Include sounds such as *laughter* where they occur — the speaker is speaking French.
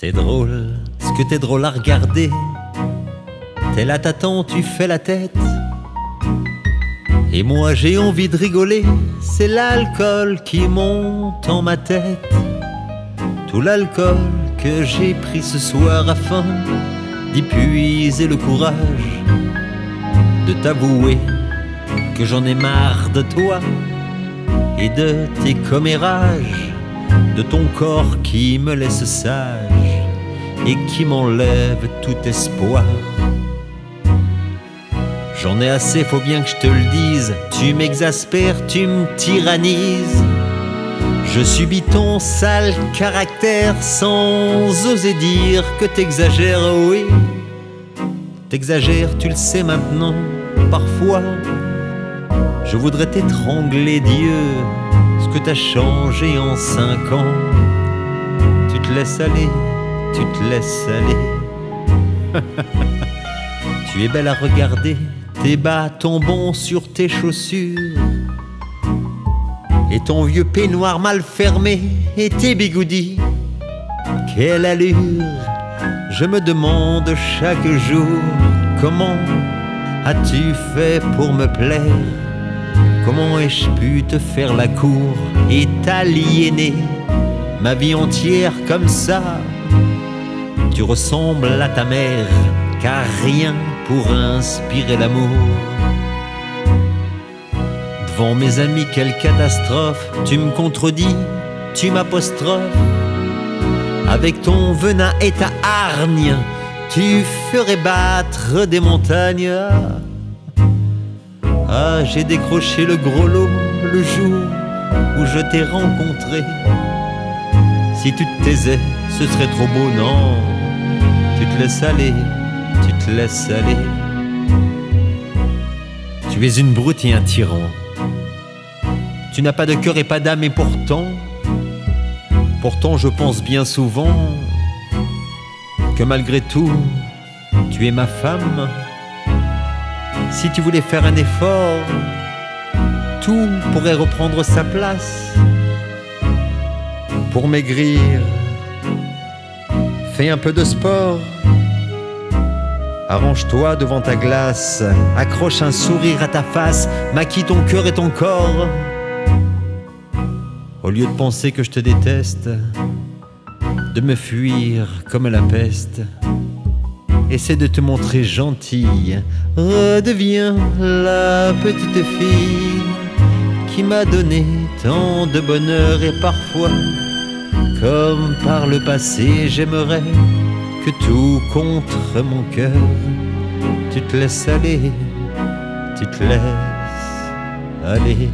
que t'es drôle à regarder. T'es là, t'attends, tu fais la tête. Et moi j'ai envie de rigoler, c'est l'alcool qui monte en ma tête. Tout l'alcool que j'ai pris ce soir afin d'y puiser le courage de t'avouer que j'en ai marre de toi et de tes commérages, de ton corps qui me laisse sage et qui m'enlève tout espoir. J'en ai assez, faut bien que je te le dise. Tu m'exaspères, tu me tyrannises. Je subis ton sale caractère sans oser dire que t'exagères, oui. T'exagères, tu le sais maintenant, parfois. Je voudrais t'étrangler, Dieu, que t'as changé en cinq ans. Tu te laisses aller, tu te laisses aller. *laughs* tu es belle à regarder, tes bas tombent sur tes chaussures. Et ton vieux peignoir mal fermé et tes bigoudis. Quelle allure Je me demande chaque jour comment as-tu fait pour me plaire Comment ai-je pu te faire la cour? Et t'aliéner ma vie entière comme ça Tu ressembles à ta mère car rien pour inspirer l'amour. Devant mes amis, quelle catastrophe, tu me contredis, tu m'apostrophes. Avec ton venin et ta hargne, tu ferais battre des montagnes. Ah, j'ai décroché le gros lot le jour où je t'ai rencontré. Si tu te taisais, ce serait trop beau, non, tu te laisses aller tu te laisses aller. Tu es une brute et un tyran. Tu n'as pas de cœur et pas d'âme et pourtant, pourtant je pense bien souvent que malgré tout, tu es ma femme. Si tu voulais faire un effort, tout pourrait reprendre sa place. Pour maigrir, fais un peu de sport. Arrange-toi devant ta glace, accroche un sourire à ta face, maquille ton cœur et ton corps. Au lieu de penser que je te déteste, de me fuir comme la peste, essaie de te montrer gentille, redeviens la petite fille qui m'a donné tant de bonheur et parfois, comme par le passé, j'aimerais que tout contre mon cœur, tu te laisses aller, tu te laisses aller.